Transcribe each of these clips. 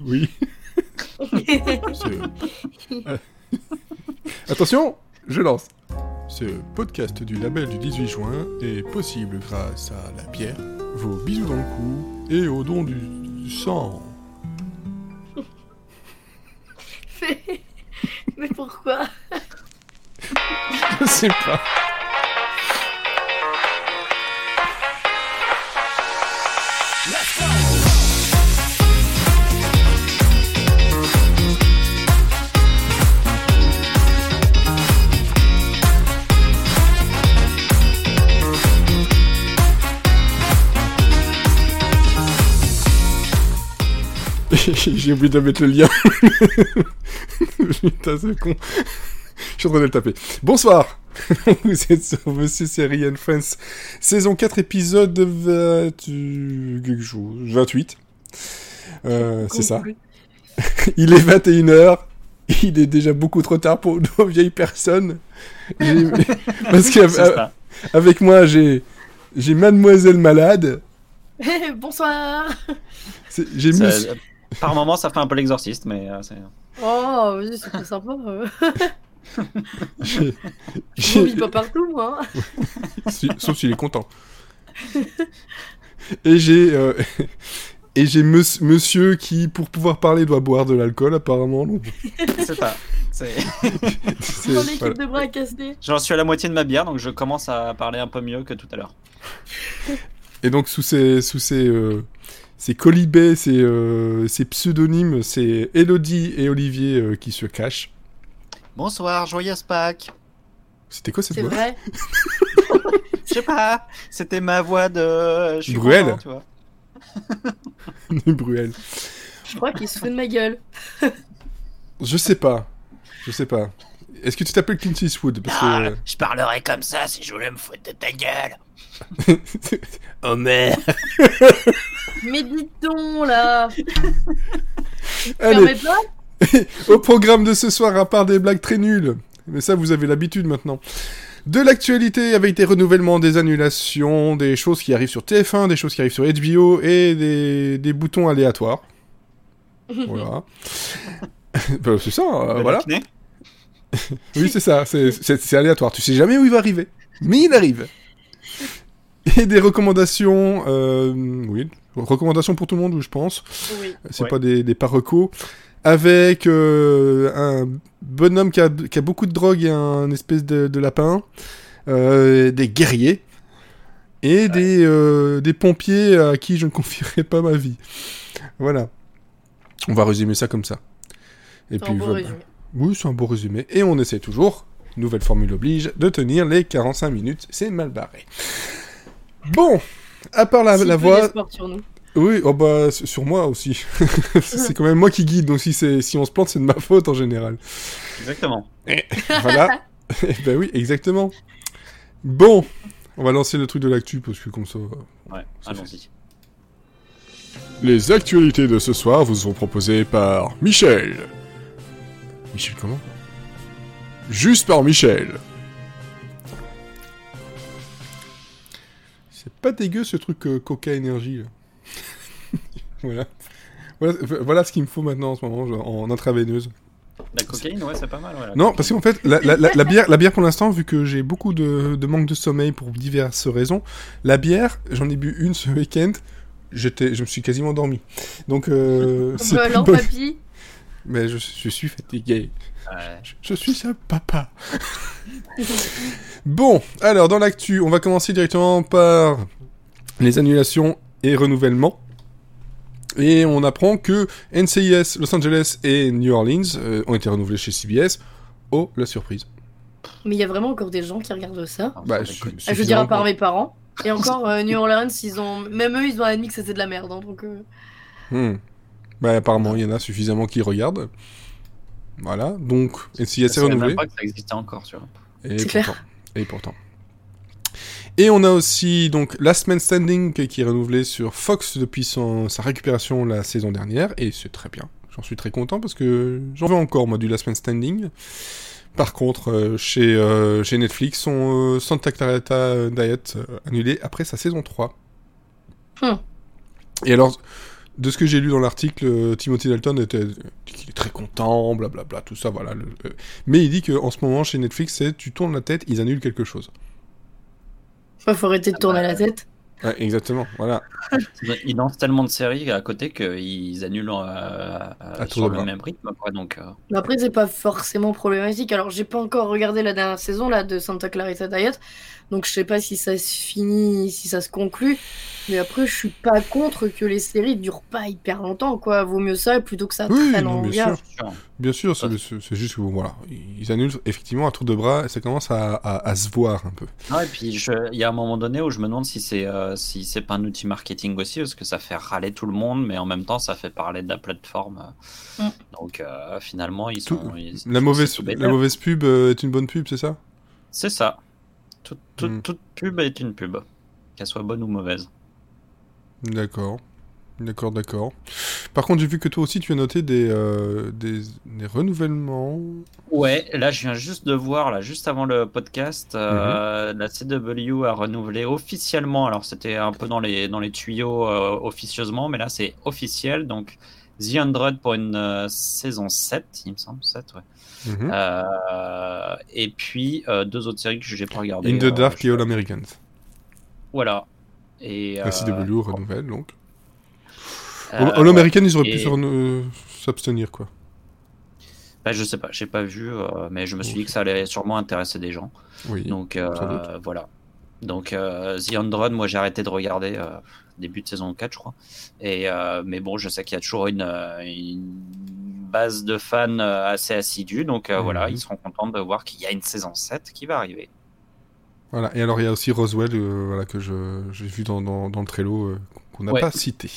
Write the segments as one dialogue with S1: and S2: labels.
S1: Oui. Attention, je lance. Ce podcast du label du 18 juin est possible grâce à la bière, vos bisous dans le cou et au don du sang.
S2: Mais, mais pourquoi?
S1: Je sais pas. J'ai oublié de mettre le lien. Putain, c'est con. Je suis en train de le taper. Bonsoir Vous êtes sur Monsieur Série and Friends, saison 4, épisode 20... 28. Euh, c'est ça. Il est 21h. Il est déjà beaucoup trop tard pour nos vieilles personnes. Parce qu'avec moi, j'ai Mademoiselle Malade.
S2: Bonsoir
S1: J'ai
S3: ça-
S1: Monsieur...
S3: Par moment, ça fait un peu l'exorciste, mais euh, c'est.
S2: Oh, oui, c'était sympa. euh. Je
S1: j'ai-
S2: vomis pas partout, moi. hein.
S1: Si- sauf s'il est content. Et j'ai euh, et j'ai mons- monsieur qui, pour pouvoir parler, doit boire de l'alcool apparemment.
S3: C'est ça. C'est-
S1: c'est-
S2: Mon équipe
S1: voilà.
S2: de bras cassés.
S3: J'en suis à la moitié de ma bière, donc je commence à parler un peu mieux que tout à l'heure.
S1: Et donc sous ces sous ces euh, ces colibets, ces, euh, pseudonymes, c'est Elodie et Olivier euh, qui se cachent.
S3: Bonsoir, joyeuse Pâques.
S1: C'était quoi cette
S2: C'est
S1: voix?
S2: vrai.
S3: Je sais pas, c'était ma voix de. Je suis
S1: Bruel.
S3: content, tu vois.
S1: Bruel.
S2: Je crois qu'il se fout de ma gueule.
S1: Je sais pas. Je sais pas. Est-ce que tu t'appelles Clint Eastwood? Parce
S3: Ah,
S1: que...
S3: je parlerai comme ça si je voulais me foutre de ta gueule.
S1: oh merde
S2: Mais dites donc, là
S1: Allez, Au programme de ce soir, à part des blagues très nulles, mais ça vous avez l'habitude maintenant, de l'actualité avec des renouvellements, des annulations, des choses qui arrivent sur TF1, des choses qui arrivent sur HBO et des, des boutons aléatoires. Voilà. Bah, c'est ça, euh, voilà. Oui, c'est ça, c'est aléatoire. Tu sais jamais où il va arriver, mais il arrive. Et des recommandations, euh, oui, recommandations pour tout le monde, je pense.
S2: Oui.
S1: C'est
S3: Ouais.
S1: pas des, des parrecos. Avec euh, un bonhomme qui a, qui a beaucoup de drogue et un espèce de, de lapin. euh, des guerriers. Et des, euh, des pompiers à qui je ne confierai pas ma vie. Voilà. On va résumer ça comme ça. Et
S2: C'est un beau
S1: voilà.
S2: résumé.
S1: Oui, c'est un beau résumé. Et on essaie toujours, nouvelle formule oblige, de tenir les 45 minutes. C'est mal barré. Bon, à part la,
S2: Si
S1: la voix...
S2: d'espoir sur nous.
S1: Oui, oh bah, sur moi aussi. c'est quand même moi qui guide, donc si, si on se plante, c'est de ma faute en général.
S3: Exactement.
S1: Voilà. Eh ben oui, exactement. Bon, on va lancer le truc de l'actu, parce que comme ça...
S3: Ouais,
S1: Ça
S3: allons-y.
S1: Les actualités de ce soir vous sont proposées par Michel. Michel comment? Juste par Michel. Pas dégueu ce truc euh, Coca Énergie. là. voilà. voilà. Voilà ce qu'il me faut maintenant en ce moment, genre, en intraveineuse.
S3: La cocaïne, ouais, c'est pas mal. Ouais,
S1: Non,
S3: cocaïne.
S1: parce qu'en fait, la, la- la- la bière, la bière pour l'instant, vu que j'ai beaucoup de, de manque de sommeil pour diverses raisons, la bière, j'en ai bu une ce week-end, j'étais, je me suis quasiment endormi. Donc, euh, c'est
S2: Bah,
S1: plus
S2: alors,
S1: bon.
S2: papy
S1: Mais je, je suis fatigué.
S3: Ouais.
S1: Je, je suis un papa. bon, alors dans l'actu, on va commencer directement par les annulations et renouvellements. Et on apprend que NCIS, Los Angeles et New Orleans euh, ont été renouvelés chez CBS. Oh, la surprise.
S2: Mais il y a vraiment encore des gens qui regardent ça.
S3: Non,
S1: Bah, su-.
S2: Ah, je veux dire, à part mes parents. Et encore, euh, New Orleans, ils ont... même eux, ils ont admis que c'était de la merde. hein, donc, euh,
S1: Hmm. Bah, apparemment, il y en a suffisamment qui regardent. Voilà, donc NCIS
S3: Je
S1: est
S3: savais
S1: renouvelé.
S3: même pas que ça existait encore, tu vois.
S1: Et
S2: C'est
S1: pourtant. Et pourtant. Et on a aussi donc Last Man Standing qui est renouvelé sur Fox depuis son- sa récupération la saison dernière, et c'est très bien. J'en suis très content parce que j'en veux encore moi du Last Man Standing. Par contre, euh, chez, euh, chez Netflix, son euh, Santa Clarita Diet annulé après sa saison 3.
S2: Hmm.
S1: Et alors, de ce que j'ai lu dans l'article, euh, Timothy Dalton était dit qu'il est très content, blablabla, tout ça, voilà. le- euh, mais il dit qu'en ce moment chez Netflix, c'est tu tournes la tête, ils annulent quelque chose.
S2: Ouais, faut arrêter de tourner la tête.
S1: Ouais, exactement, voilà.
S3: Ils lancent tellement de séries à côté qu'ils annulent euh, euh,
S1: tour
S3: sur
S1: de
S3: le
S1: bras.
S3: même rythme. Quoi, donc, euh,
S2: Mais après, c'est pas forcément problématique. Alors, j'ai pas encore regardé la dernière saison là de Santa Clarita Diet, donc je sais pas si ça se finit, si ça se conclut. Mais après, je suis pas contre que les séries durent pas hyper longtemps, quoi. Vaut mieux ça plutôt que ça
S1: Oui,
S2: traîne
S1: non,
S2: en
S1: bien
S3: sûr.
S1: Bien sûr, c'est juste que bon, voilà, ils annulent effectivement à tour de bras et ça commence à, à- à se voir un peu.
S3: Non, et puis il y a un moment donné où je me demande si c'est euh, si c'est pas un outil marketing aussi, parce que ça fait râler tout le monde, mais en même temps ça fait parler de la plateforme.
S2: Mm.
S3: Donc euh, finalement ils
S1: Tout-
S3: sont. ils-
S1: La mauvaise, la pub euh, est une bonne pub, c'est ça?
S3: C'est ça.
S1: Mm.
S3: toute pub est une pub, qu'elle soit bonne ou mauvaise.
S1: D'accord. D'accord, d'accord. Par contre, j'ai vu que toi aussi, tu as noté des, euh, des, des renouvellements.
S3: Ouais, là je viens juste de voir, là, juste avant le podcast, euh, la CW a renouvelé officiellement, alors c'était un peu dans les, dans les tuyaux euh, officieusement, mais là c'est officiel, donc The 100 pour une saison 7, il me semble, 7, ouais.
S1: Mhm.
S3: Et puis deux autres séries que je n'ai pas regardées.
S1: In the Dark et All Americans.
S3: Voilà. Et,
S1: La CW renouvelle, donc.
S3: Euh,
S1: All, All
S3: ouais.
S1: American, ils auraient
S3: Et-
S1: pu euh, s'abstenir, quoi.
S3: Bah, je sais pas, j'ai pas vu, euh, mais je me suis dit que ça allait sûrement intéresser des gens.
S1: Oui.
S3: Donc euh, voilà. Donc euh, The Undrun, moi j'ai arrêté de regarder euh, début de saison 4, je crois. Et, euh, mais bon, je sais qu'il y a toujours une, euh, une base de fans euh, assez assidus. Donc euh,
S1: Mhm.
S3: voilà, ils seront contents de voir qu'il y a une saison 7 qui va arriver.
S1: Voilà. Et alors, il y a aussi Roswell, euh, voilà, que j'ai vu dans, dans, dans le Trello, euh, qu'on n'a
S3: Ouais.
S1: pas cité.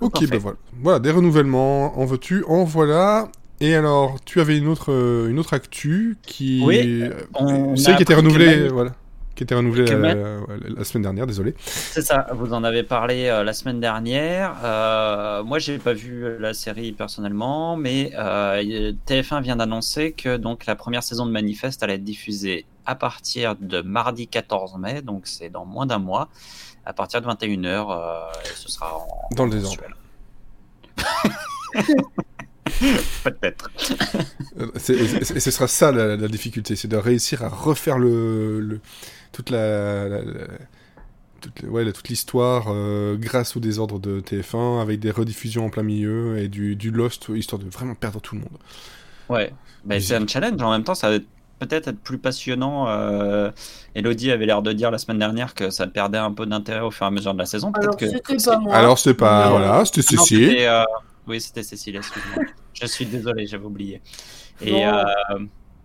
S1: Ok, ben voilà. Voilà, des renouvellements, en veux-tu, en voilà. Et alors, tu avais une autre, euh, une autre actu qui...
S3: Oui,
S1: euh,
S3: on
S1: qui était renouvelée, voilà. Qui était renouvelée
S3: que
S1: la,
S3: Man-
S1: la- la semaine dernière, désolé.
S3: C'est ça, vous en avez parlé euh, la semaine dernière. Euh, moi, j'ai pas vu la série personnellement, mais euh, TF1 vient d'annoncer que donc la première saison de Manifeste allait être diffusée à partir de mardi 14 mai, donc c'est dans moins d'un mois, à partir de 21h. euh, ce sera en
S1: Dans le désordre.
S3: Peut-être.
S1: Euh, Et ce sera ça la, la difficulté, c'est de réussir à refaire le, le- toute la, la- la- toute, ouais, l'histoire euh, grâce au désordre de TF1 avec des rediffusions en plein milieu et du, du Lost histoire de vraiment perdre tout le monde.
S3: Ouais, bah, c'est un challenge. En même temps, ça va peut-être être plus passionnant. Euh, Elodie avait l'air de dire la semaine dernière que ça perdait un peu d'intérêt au fur et à mesure de la saison.
S2: Alors,
S3: que
S2: c'était pas moi.
S1: Alors c'est pas
S2: Non.
S1: voilà, c'était
S3: Ah non,
S1: Cécile.
S3: euh, Oui, c'était Cécile, excuse-moi. Je suis désolé, j'avais oublié. Et, euh,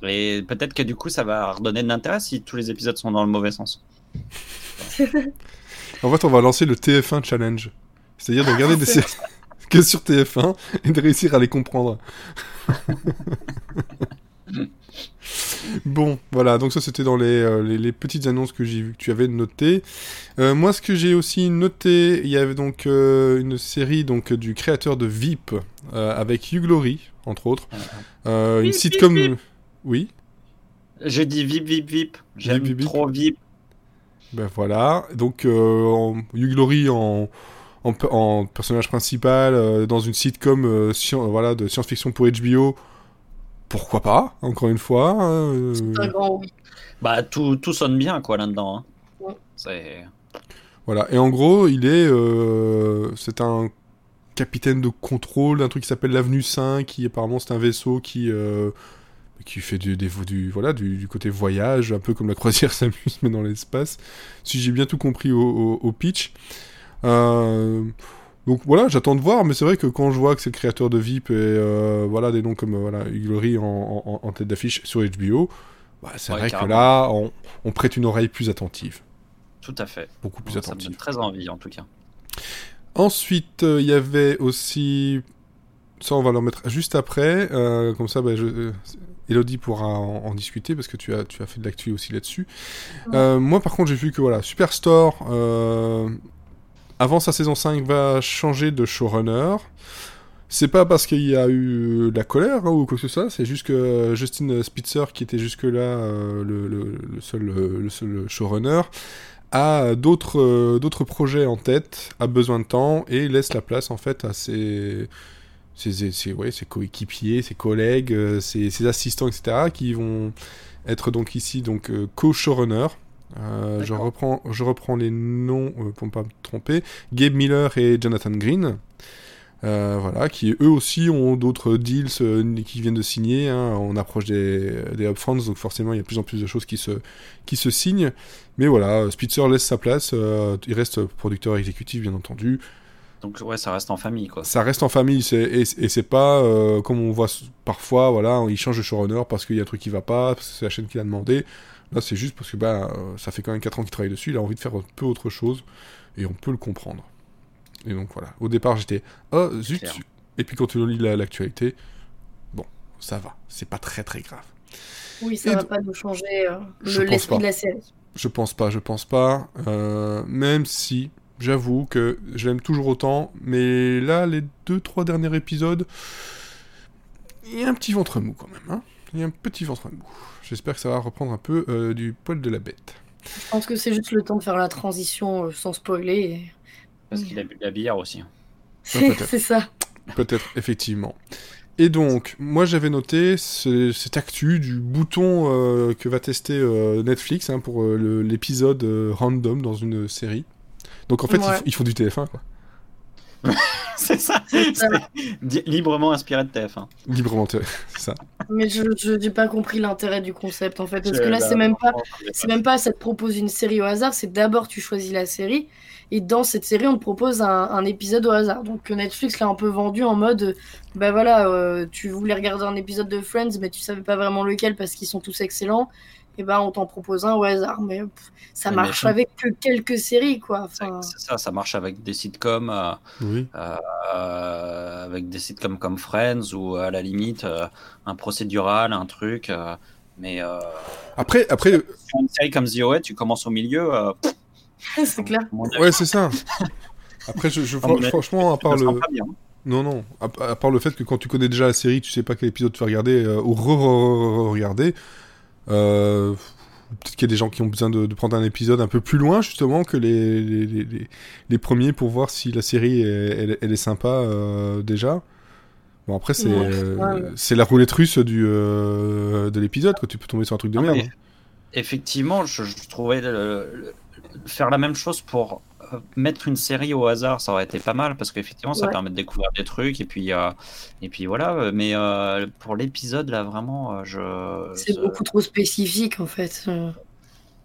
S3: et peut-être que du coup, ça va redonner de l'intérêt si tous les épisodes sont dans le mauvais sens.
S1: En fait, on va lancer le TF1 challenge, c'est-à-dire de regarder des séries que sur TF1 et de réussir à les comprendre. Bon, voilà, donc ça c'était dans les, euh, les, les petites annonces que j'ai vu que tu avais notées. Euh, moi, ce que j'ai aussi noté, il y avait donc euh, une série donc du créateur de VIP euh, avec Hugh Laurie, entre autres, Euh, une
S3: Vip,
S1: sitcom.
S3: Vip,
S1: Oui,
S3: J'ai dit vip, vip, vip. J'aime
S1: Vip, vip,
S3: trop vip.
S1: ben voilà. Donc euh, en- Hugh Laurie en, en, pe- en personnage principal euh, dans une sitcom euh, voilà de science-fiction pour HBO. Pourquoi pas Encore une fois. euh,
S2: C'est un grand oui.
S3: Bah, tout, tout sonne bien, quoi, là-dedans. hein.
S2: Ouais.
S3: C'est...
S1: Voilà. Et en gros, il est, euh, c'est un capitaine de contrôle d'un truc qui s'appelle l'avenue 5, qui apparemment c'est un vaisseau qui euh, qui fait du, des- du voilà du, du côté voyage, un peu comme la croisière s'amuse mais dans l'espace. Si j'ai bien tout compris au, au- au pitch. Euh, donc voilà, j'attends de voir, mais c'est vrai que quand je vois que c'est le créateur de VIP et euh, voilà des noms comme euh, voilà Hugh Laurie en, en- en tête d'affiche sur HBO, bah, c'est
S3: Ouais,
S1: vrai
S3: carrément.
S1: que là on, on prête une oreille plus attentive,
S3: Tout à fait.
S1: beaucoup plus
S3: Ça me
S1: attentive.
S3: donne très envie, en tout cas.
S1: Ensuite, euh, il y avait aussi. Ça, on va le mettre juste après. euh, comme ça, bah, je... Elodie pourra en, en discuter parce que tu as, tu as fait de l'actu aussi là-dessus. Euh, moi, par contre, j'ai vu que voilà, Superstore, euh, avant sa saison 5, va changer de showrunner. C'est pas parce qu'il y a eu de la colère hein, ou quoi que ce soit, c'est juste que Justin Spitzer, qui était jusque-là euh, le, seul, showrunner, a d'autres euh, projets en tête, a besoin de temps et laisse la place en fait à ses ses, ses- coéquipiers, ses collègues, euh, ses, assistants, etc. qui vont être donc ici donc euh, co-showrunners. Euh, je reprends je reprends les noms euh, pour ne pas me tromper. Gabe Miller et Jonathan Green. Euh, voilà, qui eux aussi ont d'autres deals euh, qui viennent de signer. hein. On approche des, des upfronts, donc forcément il y a de plus en plus de choses qui se, qui se signent. Mais voilà, Spitzer laisse sa place, euh, il reste producteur exécutif bien entendu.
S3: Donc ouais, ça reste en famille quoi.
S1: Ça reste en famille, c'est- et, et c'est pas euh, comme on voit parfois, voilà, il change de showrunner parce qu'il y a un truc qui va pas, parce que c'est la chaîne qui l'a demandé. Là c'est juste parce que bah, euh, ça fait quand même 4 ans qu'il travaille dessus, il a envie de faire un peu autre chose, et on peut le comprendre. Et donc voilà, au départ j'étais, oh zut, et puis quand tu lis la- l'actualité, bon, ça va, c'est pas très très grave.
S2: Oui, ça
S1: Et
S2: va pas nous changer euh,
S1: Je
S2: l'esprit de la série.
S1: Je pense pas, je pense pas. euh, même si, j'avoue que j'aime toujours autant. Mais là, les deux, trois derniers épisodes, il y a un petit ventre mou quand même. Hein il y a un petit ventre mou. J'espère que ça va reprendre un peu euh, du poil de la bête.
S2: Je pense que c'est juste le temps de faire la transition euh, sans spoiler. et-
S3: Parce qu'il a bu de la bière aussi.
S2: C'est
S1: peut-être.
S2: c'est ça.
S1: Peut-être, effectivement. Et donc, moi j'avais noté ce- cette actu du bouton euh, que va tester euh, Netflix hein, pour euh, l'épisode euh, random dans une série. Donc en fait, ils
S2: Ouais.
S1: f- ils, font du TF1, quoi.
S3: c'est ça.
S2: C'est ça.
S3: Librement inspiré de TF1.
S1: Librement, c'est ça.
S2: Mais je je- j'ai pas compris l'intérêt du concept en fait. Parce que là, c'est même pas. C'est même pas ça te propose une série au hasard, c'est d'abord tu choisis la série et dans cette série on te propose un, un épisode au hasard. Donc euh, Netflix l'a un peu vendu en mode bah voilà, euh, tu voulais regarder un épisode de Friends mais tu savais pas vraiment lequel parce qu'ils sont tous excellents. Et ben on t'en propose un au hasard. Mais pff, ça
S3: mais
S2: marche avec que quelques séries quoi.
S3: C'est
S2: Enfin,
S3: c'est ça, ça marche avec des sitcoms, euh,
S1: Oui.
S3: euh, avec des sitcoms comme Friends ou à la limite euh, un procédural, un truc. euh, mais euh,
S1: Après, après,
S3: sur une série comme The OA, tu commences au milieu. euh,
S2: c'est clair.
S1: ouais, c'est ça. Après, je, franchement, à part le,
S3: bien.
S1: non, non, à, à part le fait que quand tu connais déjà la série, tu sais pas quel épisode tu vas regarder euh, ou re-regarder. Euh, Peut-être qu'il y a des gens qui ont besoin de, de prendre un épisode un peu plus loin justement que les, les, les, les- les premiers pour voir si la série est- elle, elle est sympa euh, déjà. Bon après c'est
S2: Ouais,
S1: euh, la roulette russe du euh, de l'épisode quand tu peux tomber sur un truc de
S3: Non,
S1: merde.
S3: Effectivement, je, je trouvais le- le- faire la même chose pour mettre une série au hasard, ça aurait été pas mal parce qu'effectivement, ça
S2: Ouais.
S3: permet de découvrir des trucs et puis euh, et puis voilà. euh, Mais euh, pour l'épisode là, vraiment, je
S2: C'est
S3: ce-
S2: beaucoup trop spécifique en fait.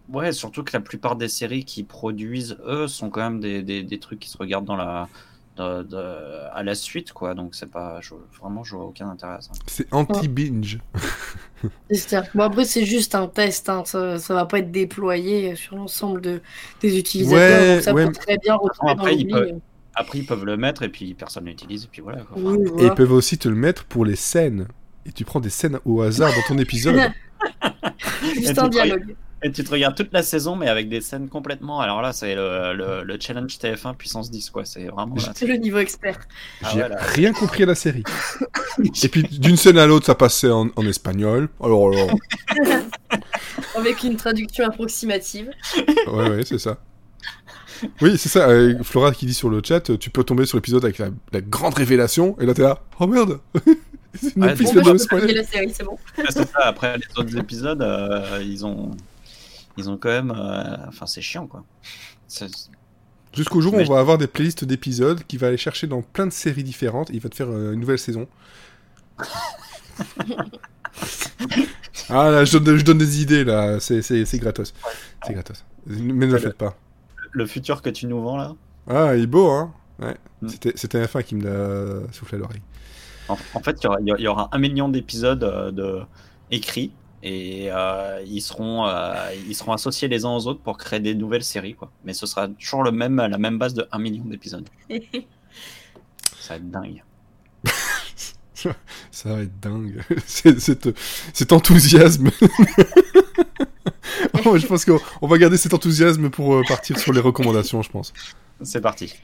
S3: Ouais, surtout que la plupart des séries qui produisent, eux, sont quand même des, des, des trucs qui se regardent dans la, de- de- à la suite, quoi. Donc, c'est pas. je- vraiment, je vois aucun intérêt à ça.
S1: C'est anti-binge.
S2: c'est ça. Bon après c'est juste un test, hein. ça, ça va pas être déployé sur l'ensemble de, des utilisateurs.
S1: Ouais,
S2: donc ça
S1: ouais.
S2: peut très bien
S3: Après,
S2: dans
S3: peut- Après, ils peuvent le mettre et puis personne l'utilise et puis voilà. Quoi.
S2: Oui,
S1: Et ils peuvent aussi te le mettre pour les scènes. Et tu prends des scènes au hasard dans ton épisode.
S2: Juste
S3: Et
S2: un dialogue.
S3: Et tu te regardes toute la saison, mais avec des scènes complètement. Alors là, c'est le, le, le challenge TF1 puissance 10, quoi. C'est vraiment.
S2: C'est le niveau expert.
S3: Ah
S1: J'ai rien compris à la série. Et puis d'une scène à l'autre, ça passait en, en espagnol. Alors, alors,
S2: Avec une traduction approximative.
S1: ouais, ouais, c'est ça. Oui, c'est ça. euh, Flora qui dit sur le chat, tu peux tomber sur l'épisode avec la, la grande révélation, et là t'es là, oh merde C'est
S3: Ouais, bon,
S2: Bon, bah, la série, c'est bon.
S3: Ouais, c'est ça. Après, les autres épisodes, euh, ils ont. Ils ont quand même. euh, Enfin, c'est chiant, quoi.
S1: Jusqu'au jour où on va avoir des playlists d'épisodes qui va aller chercher dans plein de séries différentes, et il va te faire euh, une nouvelle saison. ah là, je donne, je donne des idées là, c'est gratos. C'est gratos. Mais ne le faites pas.
S3: Le futur que tu nous vends, là?
S1: Ah, il est beau, hein Ouais.
S3: Mm.
S1: C'était- un fin qui me l'a soufflé à l'oreille.
S3: En, en fait, il y aura, il y aura un million d'épisodes euh, de... écrits et euh, ils, seront, euh, ils seront associés les uns aux autres pour créer des nouvelles séries. Quoi. Mais ce sera toujours le même, la même base de un million d'épisodes. Ça va être dingue.
S1: Ça va être dingue. C'est- cet, cet enthousiasme. Oh, je pense qu'on on va garder cet enthousiasme pour euh, partir sur les recommandations, je pense.
S3: C'est parti.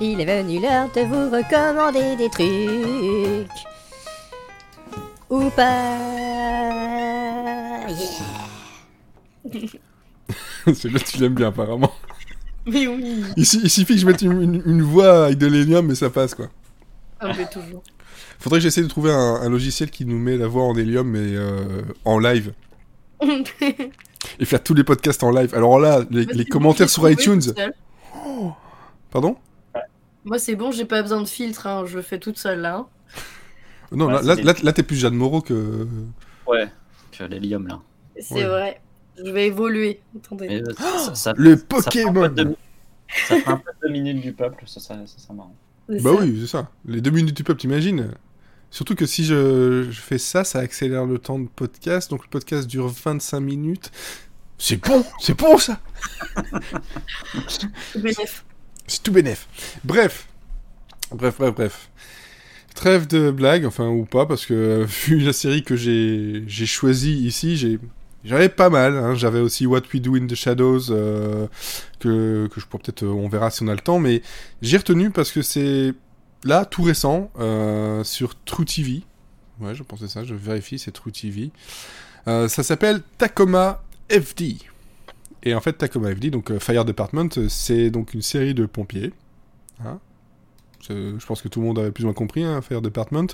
S4: Il est venu l'heure de vous recommander des trucs. Ou pas. Yeah.
S1: C'est là tu l'aimes bien apparemment.
S2: Mais oui,
S1: Il, su- il suffit que je mette une, une- une voix avec de l'hélium mais ça passe quoi.
S2: ah, mais toujours.
S1: Faudrait que j'essaie de trouver un, un logiciel qui nous met la voix en hélium mais euh, en live. Et faire tous les podcasts en live. Alors là, les, commentaires sur iTunes.
S2: seule.
S1: Pardon?
S2: Moi, c'est bon, j'ai pas besoin de filtre, hein, je le fais toute seule là. hein.
S1: Non,
S3: Ouais,
S1: là, là,
S3: c'est-
S1: là, là, t'es plus Jeanne Moreau que.
S3: Ouais, l'hélium là.
S2: C'est
S1: Ouais.
S2: vrai. Je vais évoluer. Attendez.
S3: Mais, euh, ça, ça-
S1: Le
S3: ça fera un
S1: Pokémon
S3: de- Ça fait un peu deux minutes du peuple, ça, ça, ça marrant.
S2: C'est
S1: Bah
S2: ça.
S1: oui, c'est ça. Les deux minutes du peuple, t'imagines? Surtout que si je, je fais ça, ça accélère le temps de podcast. Donc le podcast dure 25 minutes. C'est bon, c'est bon ça
S2: Bénéf.
S1: C'est tout bénef. Bref. Bref, bref, bref. Trêve de blagues, enfin, ou pas, parce que euh, vu la série que j'ai choisie ici. J'avais pas mal, hein. j'avais aussi What We Do in the Shadows, euh, que, je pourrais peut-être, euh, on verra si on a le temps, mais j'ai retenu parce que c'est là, tout récent, sur True TV. Ouais, je pensais ça, je vérifie, c'est True TV. Ça s'appelle Tacoma FD. Et en fait, Tacoma FD, donc Fire Department, c'est donc une série de pompiers. Hein je, pense que tout le monde avait plus ou moins compris, hein, Fire Department.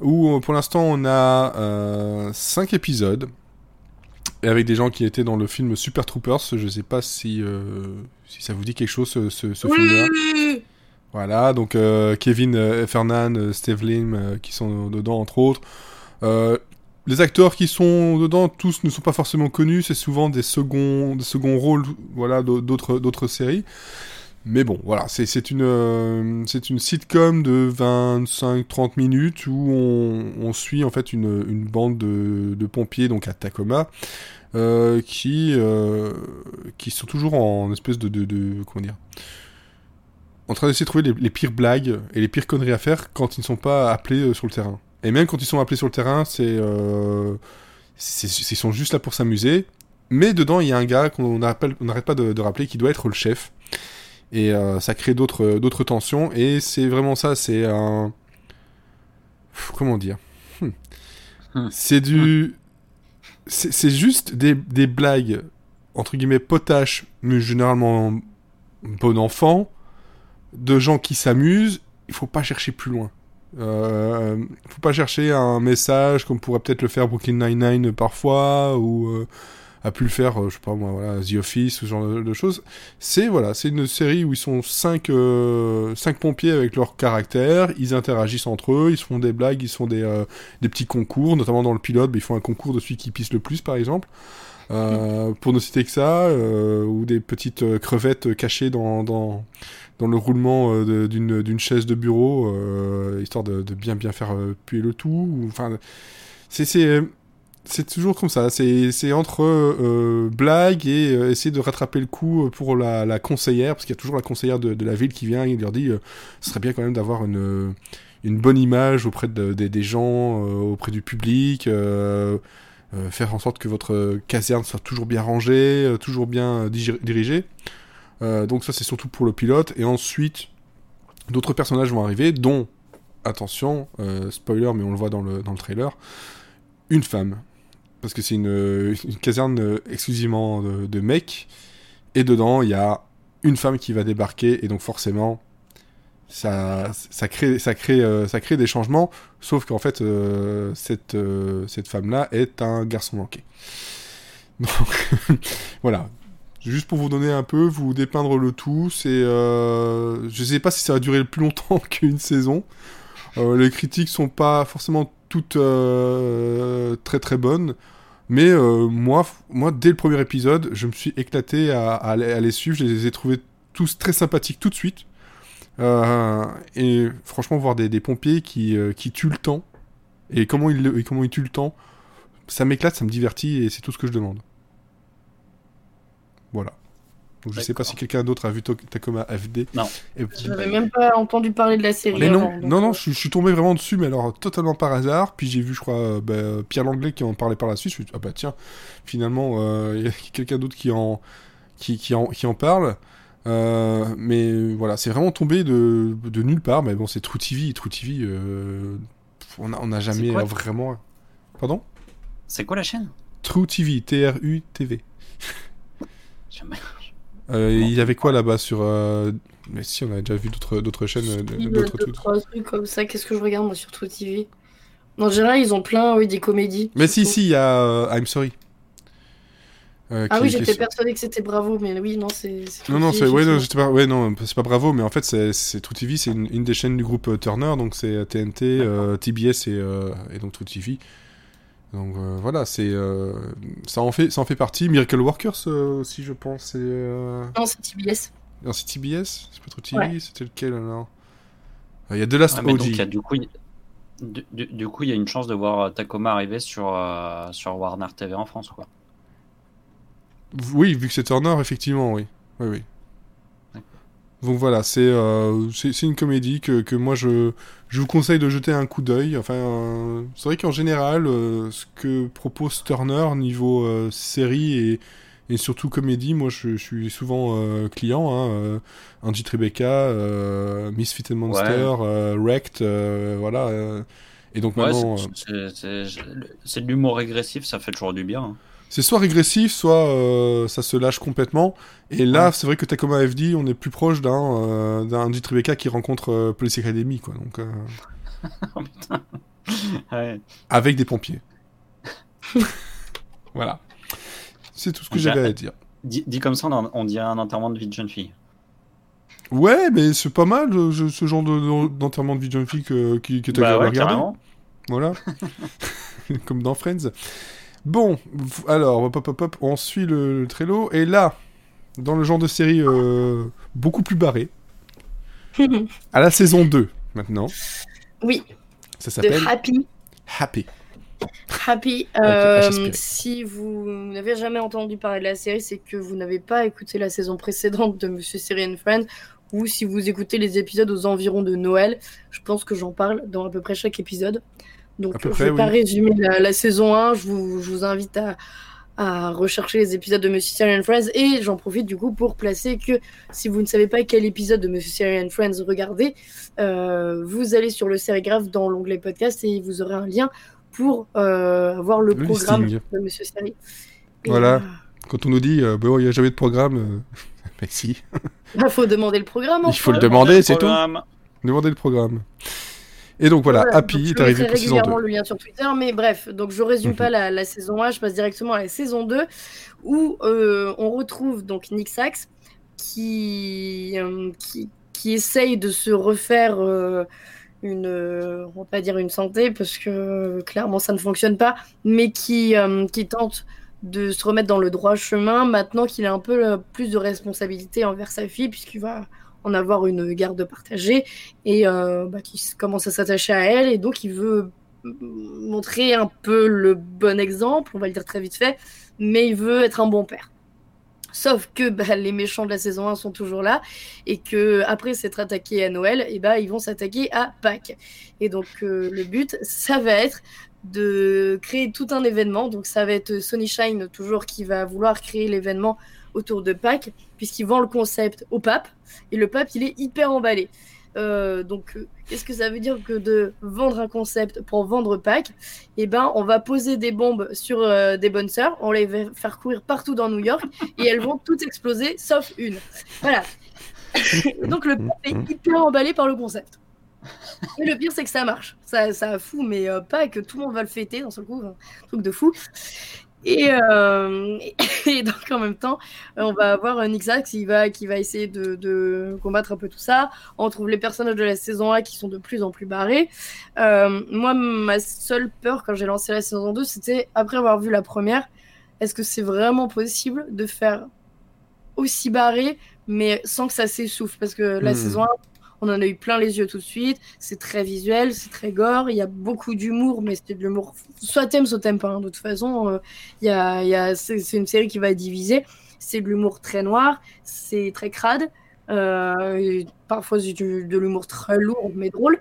S1: Où euh, pour l'instant, on a 5 épisodes. Et avec des gens qui étaient dans le film Super Troopers. Je sais pas si, euh, si ça vous dit quelque chose, ce, ce, ce film-là. Voilà, donc euh, Kevin euh, Fernan, euh, Steve Lim euh, qui sont dedans entre autres. Euh, les acteurs qui sont dedans, tous ne sont pas forcément connus, c'est souvent des seconds, des seconds rôles, voilà, d'au- d'autres, d'autres séries. Mais bon, voilà, c'est, une, euh, une sitcom de 25-30 minutes où on, suit en fait une, une bande de, de pompiers donc à Tacoma euh, qui, euh, qui sont toujours en espèce de, de, comment dire, en train d'essayer de trouver les, pires blagues et les pires conneries à faire quand ils ne sont pas appelés sur le terrain. Et même quand ils sont appelés sur le terrain, c'est, ils sont juste là pour s'amuser. Mais dedans, il y a un gars qu'on n'arrête pas de rappeler qui doit être le chef. Et euh, ça crée d'autres, d'autres tensions. Et c'est vraiment ça, c'est un... Pff, Comment dire? Hmm.
S3: Hmm.
S1: C'est du... C'est c'est juste des, des blagues, entre guillemets, potaches, mais généralement bon enfant, de gens qui s'amusent. Il faut pas chercher plus loin. Euh, faut pas chercher un message comme pourrait peut-être le faire Brooklyn Nine-Nine parfois, ou euh, a pu le faire, euh, je sais pas moi, voilà, The Office, ce genre de, choses. C'est voilà, c'est une série où ils sont cinq, euh, cinq pompiers avec leur caractère, ils interagissent entre eux, ils se font des blagues, ils se font des, euh, des petits concours, notamment dans le pilote, bah, ils font un concours de celui qui pisse le plus par exemple. Euh, pour ne citer que ça, euh, ou des petites euh, crevettes cachées dans, dans, dans le roulement euh, d'une chaise de bureau, histoire de, de bien bien faire puer le tout. ou- Enfin, c'est c'est toujours comme ça. C'est entre euh, blagues et euh, essayer de rattraper le coup pour la, conseillère, parce qu'il y a toujours la conseillère de, la ville qui vient et leur dit, euh, ce serait bien quand même d'avoir une une bonne image auprès de, des- gens, euh, auprès du public. euh, euh, faire en sorte que votre caserne soit toujours bien rangée, euh, toujours bien euh, dirigée. Euh, donc ça c'est surtout pour le pilote. Et ensuite, d'autres personnages vont arriver, dont, attention, euh, spoiler, mais on le voit dans le, dans le trailer, une femme. Parce que c'est une, une caserne euh, exclusivement de, de mecs. Et dedans, il y a une femme qui va débarquer. Et donc forcément, ça, ça, crée, ça, crée, euh, ça crée des changements. Sauf qu'en fait, euh, cette, euh, cette femme-là est un garçon manqué. Donc, voilà. Juste pour vous donner un peu, vous dépeindre le tout, c'est... Euh, je sais pas si ça va durer plus longtemps qu'une saison. Euh, les critiques sont pas forcément toutes euh, très très bonnes. Mais euh, moi, moi, dès le premier épisode, je me suis éclaté à, les- suivre. Je les ai trouvés tous très sympathiques tout de suite. Euh, et franchement, voir des, pompiers qui, qui tuent le temps, et comment ils, et comment ils tuent le temps, ça m'éclate, ça me divertit, et c'est tout ce que je demande. Voilà. Donc je sais pas si quelqu'un d'autre a vu To- Tacoma FD.
S3: Non.
S1: Et-
S2: Je n'avais même pas entendu parler de la série.
S1: mais non,
S2: avant, donc,
S1: non, non, je, suis- je suis tombé vraiment dessus, mais alors totalement par hasard. Puis j'ai vu, je crois, euh, bah, Pierre Langlais qui en parlait par la suite. Je me suis dit, ah bah tiens, finalement, euh, il y a quelqu'un d'autre qui en, qui, qui, en, qui en parle. Euh, mais voilà, c'est vraiment tombé de, de nulle part. Mais bon, c'est True TV. True TV, euh, on n'a on a jamais
S3: quoi
S1: vraiment. Pardon?
S3: C'est quoi la chaîne?
S1: True TV, T-R-U-T-V.
S3: Jamais.
S1: Euh, Il y avait quoi là-bas sur. euh, Mais si, on a déjà vu d'autres d'autres chaînes, euh, d'autres trucs.
S2: trois trucs comme ça. Qu'est-ce que je regarde moi sur True TV En général, ils ont plein, oui, des comédies.
S1: Mais si, si, il y a euh, I'm Sorry. Euh,
S2: Ah
S1: qui-
S2: oui, j'étais persuadée que c'était Bravo, mais oui, non, c'est.
S1: Non, non, c'est ouais, non, pas, ouais, non, c'est pas bravo, mais en fait, c'est True TV, c'est une, une des chaînes du groupe Turner, donc c'est TNT, euh, TBS et, euh, et donc True TV. Donc euh, voilà, c'est euh, ça en fait ça en fait partie. Miracle Workers euh, aussi, je pense. C'est euh...
S2: Non, c'est TBS.
S1: non, c'est TBS, c'est pas TV,
S2: Ouais.
S1: c'était lequel alors? Euh, Il y a The Last
S3: Ah, mais
S1: OG.
S3: donc, il y a- du coup, il- du, du- du coup, il y a une chance de voir Tacoma arriver sur, euh, sur Warner TV en France, quoi.
S1: Oui, vu que c'est Turner, effectivement, oui. Oui, oui. Donc voilà, c'est euh, une comédie que, que moi je, je vous conseille de jeter un coup d'œil. Enfin, euh, c'est vrai qu'en général, euh, ce que propose Turner niveau euh, série et, et surtout comédie, moi je, je suis souvent client. Hein, Angie Tribeca, Misfit and Monster, euh, Wrecked, voilà. et donc
S3: Ouais,
S1: maintenant,
S3: c'est de l'humour régressif, ça fait toujours du bien. hein.
S1: C'est soit régressif, soit euh, ça se lâche complètement. Et là,
S3: Ouais.
S1: c'est vrai que Tacoma FD, on est plus proche d'un euh, d'un Tribeca qui rencontre euh, Police Academy, quoi. Donc, euh,
S3: Oh, putain. Ouais.
S1: avec des pompiers. voilà. C'est tout ce que j'avais à dire.
S3: Dit, dit comme ça, on, on dirait un enterrement de vie de jeune fille.
S1: Ouais, mais c'est pas mal euh, je- ce genre de- d'enterrement de vie de jeune fille que, qui, que t'as
S3: Bah ouais.
S1: Voilà. Comme dans Friends. Bon, alors, hop, hop, hop, on suit le, le Trello. Et là, dans le genre de série euh, beaucoup plus barré, à la saison 2, maintenant,
S2: oui,
S1: ça s'appelle
S2: Happy.
S1: Happy.
S2: Happy. Euh,
S1: H aspiré.
S2: si vous n'avez jamais entendu parler de la série, c'est que vous n'avez pas écouté la saison précédente de Monsieur Série and Friends, ou si vous écoutez les épisodes aux environs de Noël, je pense que j'en parle dans à peu près chaque épisode. Donc je
S1: près,
S2: vais pas
S1: oui.
S2: résumer la, la saison 1, je vous, je vous invite à, à rechercher les épisodes de Monsieur and Friends, et j'en profite du coup pour placer que si vous ne savez pas quel épisode de Monsieur and Friends regarder, euh, vous allez sur le sérigraphe dans l'onglet podcast et vous aurez un lien pour euh, avoir le,
S1: Le
S2: programme
S1: listing.
S2: de Monsieur Série.
S1: Voilà.
S2: euh,
S1: Quand on nous dit, euh, bah, il n'y a jamais de programme, euh, mais si,
S2: bah, faut demander le programme.
S1: Il faut le demander, c'est tout.
S3: Programme.
S1: demandez le programme. Et donc voilà,
S2: Voilà, donc
S1: Happy
S2: je
S1: est arrivé pour saison 2.
S2: régulièrement le lien sur Twitter, mais bref, donc je résume
S1: Mhm.
S2: pas la, la saison 1, je passe directement à la saison 2, où euh, on retrouve donc Nick Sachs qui, euh, qui, qui essaye de se refaire euh, une, on va pas dire une santé, parce que clairement ça ne fonctionne pas, mais qui, qui tente de se remettre dans le droit chemin maintenant qu'il a un peu plus de responsabilité envers sa fille, puisqu'il va en avoir une garde partagée et euh, bah, qui commence à s'attacher à elle et donc il veut montrer un peu le bon exemple, on va le dire très vite fait, mais il veut être un bon père. Sauf que bah, les méchants de la saison 1 sont toujours là et que après s'être attaqués à Noël, et bah, ils vont s'attaquer à Pâques. Et donc euh, le but, ça va être de créer tout un événement. Donc ça va être Sony Shine toujours qui va vouloir créer l'événement autour de Pâques puisqu'il vend le concept au pape et le pape il est hyper emballé. Euh, donc, euh, qu'est-ce que ça veut dire que de vendre un concept pour vendre Pâques? Eh ben, on va poser des bombes sur euh, des bonnes sœurs, on les va faire courir partout dans New York et elles vont toutes exploser sauf une. Voilà. donc le pape est hyper emballé par le concept. Et le pire, c'est que ça marche. Ça, ça fout, mais pas que tout le monde va le fêter d'un seul coup. Un truc de fou. Et, euh, et donc en même temps, on va avoir Nixax qui va, qui va essayer de, de combattre un peu tout ça. On trouve les personnages de la saison 1 qui sont de plus en plus barrés. Euh, moi, ma seule peur quand j'ai lancé la saison 2, c'était après avoir vu la première, est-ce que c'est vraiment possible de faire aussi barré, mais sans que ça s'essouffle? Parce que la
S1: Mhm.
S2: saison 1, on en a eu plein les yeux tout de suite. C'est très visuel, c'est très gore. Il y a beaucoup d'humour, mais c'est de l'humour. Soit t'aimes, soit t'aimes pas. hein. De toute façon, euh, y a, y a... c'est une série qui va diviser. C'est de l'humour très noir, c'est très crade. euh, parfois, de l'humour très lourd, mais drôle.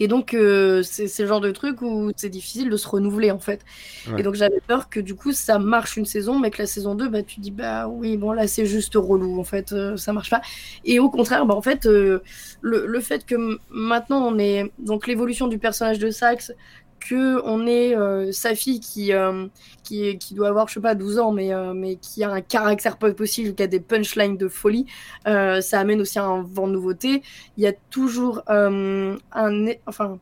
S2: Et donc, euh, c'est le genre de truc où c'est difficile de se renouveler, en fait.
S1: Ouais.
S2: Et donc, j'avais peur que du coup, ça marche une saison, mais que la saison 2, bah, tu dis, bah oui, bon, là, c'est juste relou, en fait, euh, ça marche pas. Et au contraire, bah, en fait, euh, le, le fait que maintenant, on est. Donc, l'évolution du personnage de Sax, que on est euh, sa fille qui, euh, qui, qui doit avoir, je sais pas, 12 ans, mais, euh, mais qui a un caractère pas possible, qui a des punchlines de folie, ça amène aussi un vent de nouveauté. Il y a toujours un. Enfin.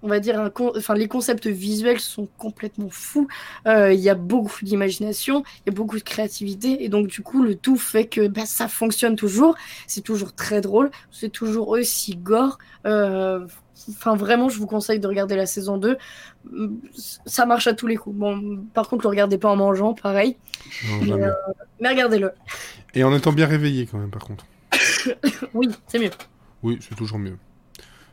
S2: On va dire, un enfin, les concepts visuels sont complètement fous. Il y a beaucoup d'imagination, il y a beaucoup de créativité, et donc du coup, le tout fait que bah, ça fonctionne toujours. C'est toujours très drôle, c'est toujours aussi gore. Enfin, vraiment, je vous conseille de regarder la saison 2. Ça marche à tous les coups. Bon, par contre, le regardez pas en mangeant, pareil.
S1: Non,
S2: Mais, euh, mais regardez-le.
S1: Et en étant bien réveillé quand même, par contre.
S2: Oui, c'est mieux.
S1: Oui, c'est toujours mieux.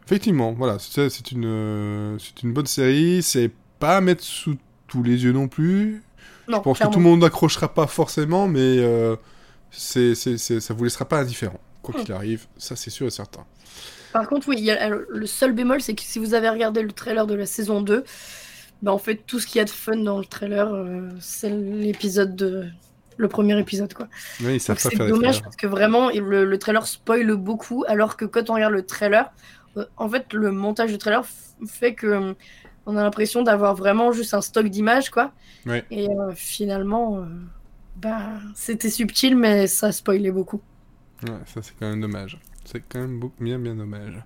S1: Effectivement, voilà, c'est une, euh, c'est une bonne série. C'est pas à mettre sous tous les yeux non plus.
S2: Non,
S1: Je pense que tout le monde n'accrochera pas forcément, mais euh, c'est, ça vous laissera pas indifférent. Quoi qu'il arrive, ça c'est sûr et certain.
S2: Par contre, oui, y a, le seul bémol, c'est que si vous avez regardé le trailer de la saison 2, bah, en fait, tout ce qu'il y a de fun dans le trailer, euh, c'est l'épisode de. Le premier épisode, quoi.
S1: Oui, pas
S2: c'est dommage parce que vraiment, le, le trailer spoil beaucoup, alors que quand on regarde le trailer, euh, en fait, le montage du trailer fait que euh, on a l'impression d'avoir vraiment juste un stock d'images, quoi. Et finalement, bah, c'était subtil, mais ça spoilait beaucoup.
S1: Ouais, ça c'est quand même dommage. C'est quand même beaucoup, bien, bien dommage.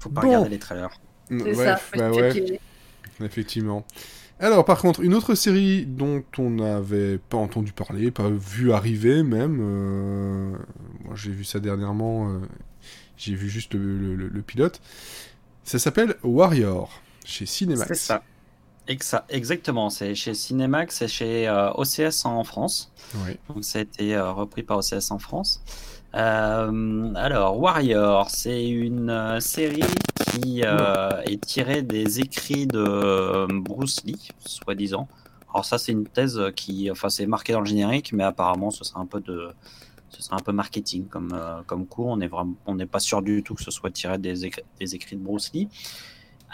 S3: Faut pas
S1: Bon.
S3: regarder les trailers.
S2: C'est
S1: Ouais,
S2: ça. faut
S1: bah ouais, effectivement. Alors, par contre, une autre série dont on n'avait pas entendu parler, pas vu arriver même. euh, Moi, j'ai vu ça dernièrement. euh, J'ai vu juste le, le- le- le pilote. Ça s'appelle Warrior chez Cinemax.
S3: C'est ça. Exa- exactement, c'est chez Cinemax et chez euh, OCS en France.
S1: Ouais.
S3: Donc ça a été euh, repris par OCS en France. Euh, alors, Warrior, c'est une euh, série qui euh, est tirée des écrits de euh, Bruce Lee, soi-disant. Alors ça, c'est une thèse qui, enfin, c'est marqué dans le générique, mais apparemment, ce sera un peu de, ce sera un peu marketing comme comme cours. On est vraiment, on n'est pas sûr du tout que ce soit tiré des, des écrits de Bruce Lee.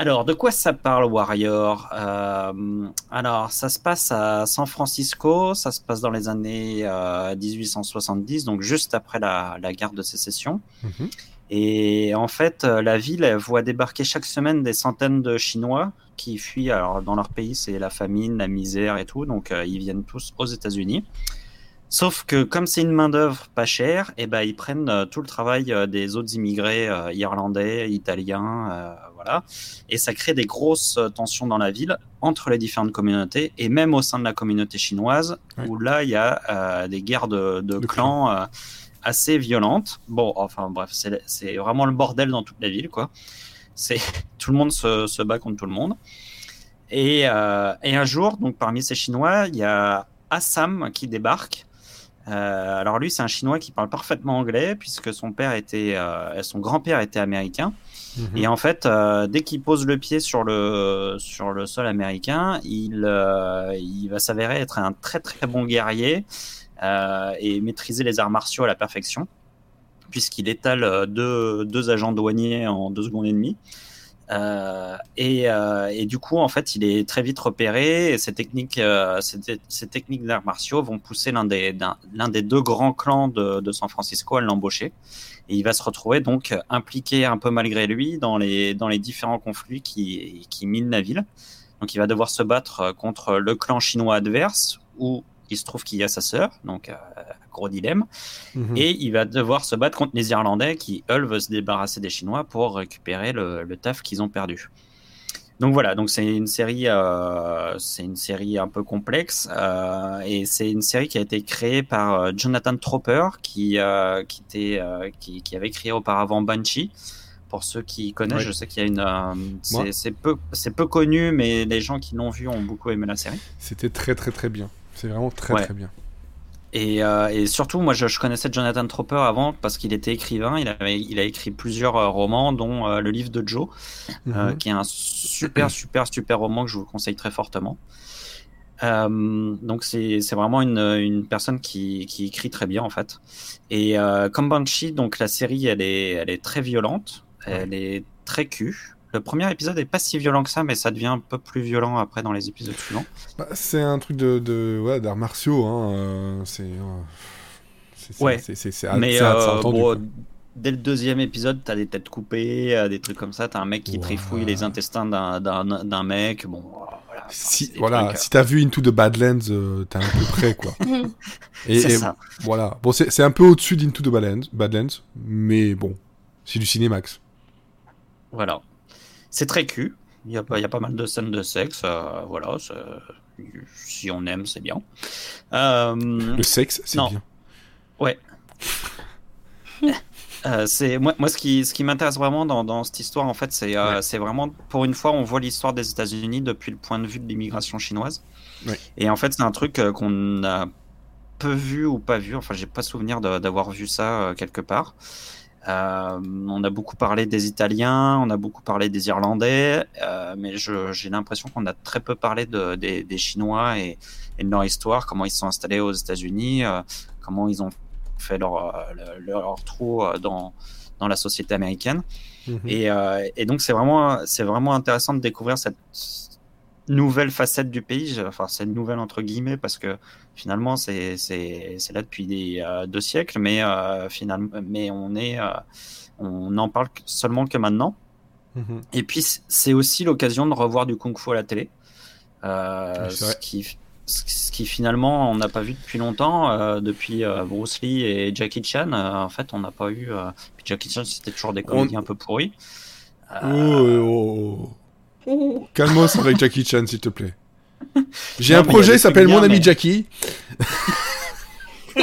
S3: Alors, de quoi ça parle Warrior? Euh, Alors, ça se passe à San Francisco, ça se passe dans les années euh, 1870, donc juste après la, la guerre de sécession.
S1: Mhm.
S3: Et en fait, euh, la ville elle voit débarquer chaque semaine des centaines de Chinois qui fuient. Alors, dans leur pays, c'est la famine, la misère et tout, donc euh, ils viennent tous aux États-Unis. Sauf que comme c'est une main d'œuvre pas chère, et ben ils prennent euh, tout le travail euh, des autres immigrés euh, irlandais, italiens, euh, voilà, et ça crée des grosses tensions dans la ville entre les différentes communautés et même au sein de la communauté chinoise
S1: Ouais.
S3: où là il y a euh, des guerres de, de
S1: De
S3: clans euh, assez violentes. Bon, enfin bref, c'est c'est vraiment le bordel dans toute la ville quoi. C'est tout le monde se, se bat contre tout le monde. Et, euh, et un jour, donc parmi ces Chinois, il y a Assam qui débarque. Euh, alors lui, c'est un Chinois qui parle parfaitement anglais puisque son père était, euh, son grand-père était américain.
S1: Mhm.
S3: Et en fait, euh, dès qu'il pose le pied sur le sur le sol américain, il euh, il va s'avérer être un très très bon guerrier euh, et maîtriser les arts martiaux à la perfection, puisqu'il étale euh, deux deux agents douaniers en deux secondes et demie. Euh, et, euh, et du coup, en fait, il est très vite repéré. Et ces techniques, euh, ces, ces techniques d'arts martiaux vont pousser l'un des, deux grands clans de, San Francisco à l'embaucher. Et il va se retrouver donc impliqué un peu malgré lui dans les, différents conflits qui, minent la ville. Donc il va devoir se battre contre le clan chinois adverse où il se trouve qu'il y a sa sœur, gros dilemme.
S1: Mhm.
S3: Et il va devoir se battre contre les Irlandais qui, eux, veulent se débarrasser des Chinois pour récupérer le, le taf qu'ils ont perdu. Donc voilà, donc c'est une série, euh, c'est une série un peu complexe euh, et c'est une série qui a été créée par euh, Jonathan Tropper qui qui était qui, qui avait créé auparavant Banshee. Pour ceux qui connaissent, je sais qu'il y a une, c'est c'est peu c'est peu connu, mais les gens qui l'ont vu ont beaucoup aimé la série.
S1: C'était très très très bien. C'est vraiment très
S3: Ouais.
S1: très bien.
S3: Et, euh, et surtout, moi, je, je connaissais Jonathan Tropper avant parce qu'il était écrivain. Il, avait, il a écrit plusieurs euh, romans, dont euh, le livre de Joe, euh,
S1: Mhm.
S3: qui est un super, super, super roman que je vous conseille très fortement. Euh, donc c'est vraiment une, une personne qui, qui écrit très bien en fait. Et euh, comme Banshee, donc la série elle est elle est très violente, elle est très cul. Le premier épisode est pas si violent que ça, mais ça devient un peu plus violent après dans les épisodes suivants.
S1: Bah, c'est un truc de, de ouais, d'arts martiaux. Hein. euh, c'est, euh, c'est,
S3: Ouais.
S1: c'est,
S3: mais euh, bon, dès le deuxième épisode, t'as des têtes coupées, euh, des trucs comme ça. T'as un mec qui
S1: Ouah.
S3: trifouille les intestins d'un- mec. Bon, voilà.
S1: Si, voilà,
S3: trucs,
S1: si t'as vu Into the Badlands, euh, t'es un peu près, quoi. Et,
S3: c'est
S1: et
S3: ça.
S1: voilà. Bon, c'est c'est un peu au-dessus d'Into the Badlands, Badlands, mais bon, c'est du cinémax.
S3: Voilà. C'est très cul. Il y, a pas, il y a pas mal de scènes de sexe. euh, voilà. Si on aime, c'est bien. Euh,
S1: Le sexe, c'est bien.
S3: Ouais. Euh, c'est moi, moi ce qui, ce qui m'intéresse vraiment dans, dans cette histoire en fait c'est
S1: Ouais.
S3: c'est vraiment pour une fois on voit l'histoire des États-Unis depuis le point de vue de l'immigration chinoise
S1: Ouais.
S3: et en fait c'est un truc qu'on a peu vu ou pas vu enfin j'ai pas souvenir d'avoir vu ça quelque part Euh, on a beaucoup parlé des Italiens on a beaucoup parlé des Irlandais euh, mais j'ai l'impression qu'on a très peu parlé de, des, des Chinois et, et de leur histoire comment ils se sont installés aux États-Unis euh, comment ils ont fait leur, euh, leur, leur trou euh, dans, dans la société américaine.
S1: Mhm.
S3: Et, euh, et donc, c'est vraiment, c'est vraiment intéressant de découvrir cette nouvelle facette du pays. Enfin, c'est nouvelle entre guillemets parce que finalement, c'est, c'est, c'est là depuis des, euh, deux siècles, mais, euh, finalement, mais on est, euh, on n'en parle seulement que maintenant.
S1: Mhm.
S3: Et puis, c'est aussi l'occasion de revoir du kung-fu à la télé. Euh, ce, qui, ce qui finalement, on n'a pas vu depuis longtemps, euh, depuis euh, Bruce Lee et Jackie Chan. euh, en fait, on n'a pas eu. euh, Jackie Chan, c'était toujours des comédies un peu pourries.
S1: Oh, oh, oh. Calmos avec Jackie Chan, s'il te plaît. J'ai un projet, il s'appelle Mon ami
S3: mais-
S1: Jackie.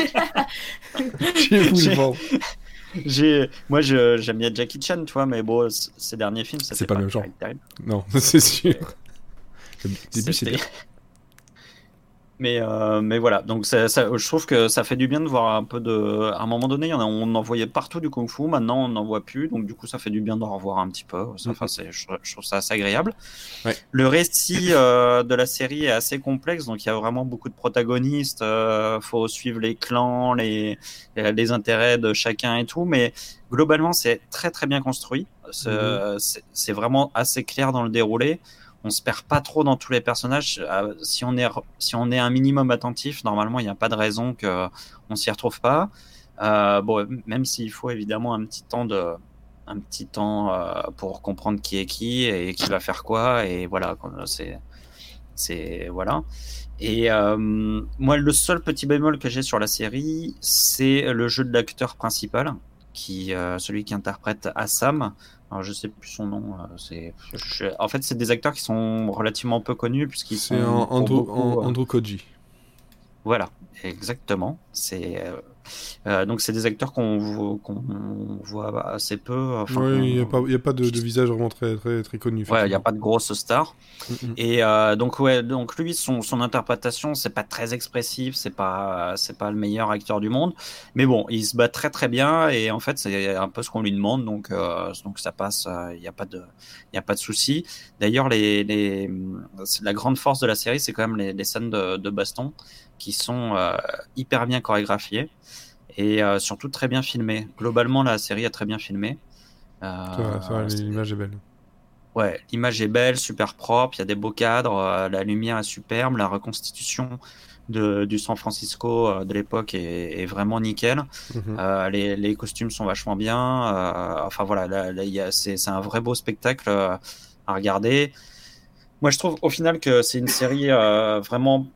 S1: J'ai
S3: moi, je- j'aime bien Jackie Chan, tu vois, mais bon, c- ces derniers films,
S1: C'est
S3: c'était
S1: pas le même genre.
S3: terrible.
S1: Non, c'est sûr. Le début, c'est
S3: C'était-. Mais, euh, mais voilà, donc ça, ça- je trouve que ça fait du bien de voir un peu de. À un moment donné, a, on en voyait partout du kung fu, maintenant on n'en voit plus, donc du coup ça fait du bien de revoir un petit peu. Enfin, c'est, je, je trouve ça assez agréable.
S1: Ouais.
S3: Le récit euh, de la série est assez complexe, donc il y a vraiment beaucoup de protagonistes. Euh, faut suivre les clans, les, les intérêts de chacun et tout, mais globalement c'est très très bien construit. C'est,
S1: Mhm.
S3: c'est vraiment assez clair dans le déroulé on se perd pas trop dans tous les personnages. Euh, si on est si on est un minimum attentif, normalement il n'y a pas de raison que on s'y retrouve pas. Euh, bon, même s'il faut évidemment un petit temps de un petit temps euh, pour comprendre qui est qui et qui va faire quoi et voilà c'est c'est voilà et moi le seul petit bémol que j'ai sur la série c'est le jeu de l'acteur principal qui celui qui interprète Assam alors, je sais plus son nom. euh, C'est, je- en fait, c'est des acteurs qui sont relativement peu connus puisqu'ils sont.
S1: Andrew,
S3: beaucoup, euh,
S1: Andrew Koji.
S3: Voilà, exactement. C'est euh, donc c'est des acteurs qu'on vo- qu'on voit assez peu. Enfin, qu'on-
S1: il n'y a pas, il y a pas de, de visage vraiment très, très, très connu.
S3: Ouais, il n'y a pas de grosses stars.
S1: Mhm.
S3: Et euh, donc ouais, donc lui, son, son interprétation, c'est pas très expressif, c'est pas pas le meilleur acteur du monde, mais bon, il se bat très très bien et en fait c'est un peu ce qu'on lui demande, donc euh, donc ça passe, il n'y a pas de y a pas de souci. D'ailleurs, les, les la grande force de la série, c'est quand même les, les scènes de, de baston qui sont euh, hyper bien chorégraphiées et euh, surtout très bien filmées. Globalement, la série est très bien filmée. Euh,
S1: l'image est belle.
S3: Ouais, l'image est belle, super propre, il y a des beaux cadres, la lumière est superbe, la reconstitution de, du San Francisco de l'époque est, est vraiment nickel.
S1: Mhm.
S3: Euh, les, les costumes sont vachement bien. euh, enfin voilà, c'est un vrai beau spectacle euh, à regarder. Moi, je trouve au final que c'est une série vraiment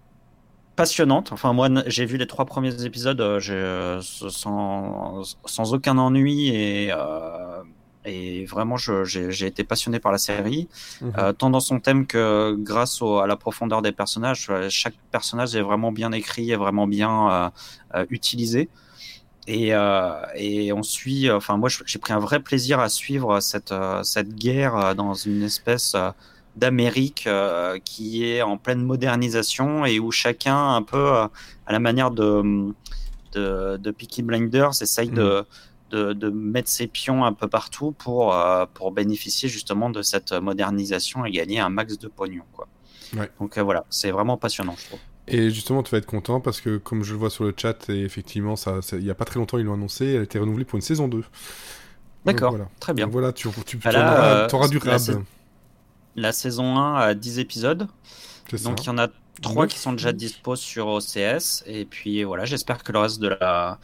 S3: passionnante. Enfin, moi, j'ai vu les trois premiers épisodes euh, euh, sans, sans aucun ennui et, euh, et vraiment, j'ai été passionné par la série.
S1: Mhm.
S3: Euh, tant dans son thème que grâce au- à la profondeur des personnages. Chaque personnage est vraiment bien écrit et vraiment bien utilisé. Et, et on suit, enfin moi j'ai pris un vrai plaisir à suivre cette, cette guerre dans une espèce d'Amérique euh, qui est en pleine modernisation et où chacun un peu euh, à la manière de, de, de Peaky Blinders essaye de, de, de mettre ses pions un peu partout pour, euh, pour bénéficier justement de cette modernisation et gagner un max de pognon. Quoi.
S1: Ouais.
S3: Donc voilà, c'est vraiment passionnant je trouve.
S1: Et justement, tu vas être content parce que, comme je le vois sur le chat, et effectivement, ça, il n'y a pas très longtemps, ils l'ont annoncé, elle a été renouvelée pour une saison 2. Donc,
S3: D'accord,
S1: voilà.
S3: très bien.
S1: Donc voilà, tu, tu, tu
S3: Ah là,
S1: auras, t'auras du
S3: la
S1: rab.
S3: La saison 1 a 10 épisodes, donc il y en a trois
S1: Neuf.
S3: qui sont déjà dispo sur OCS. Et puis voilà, j'espère que le reste de la.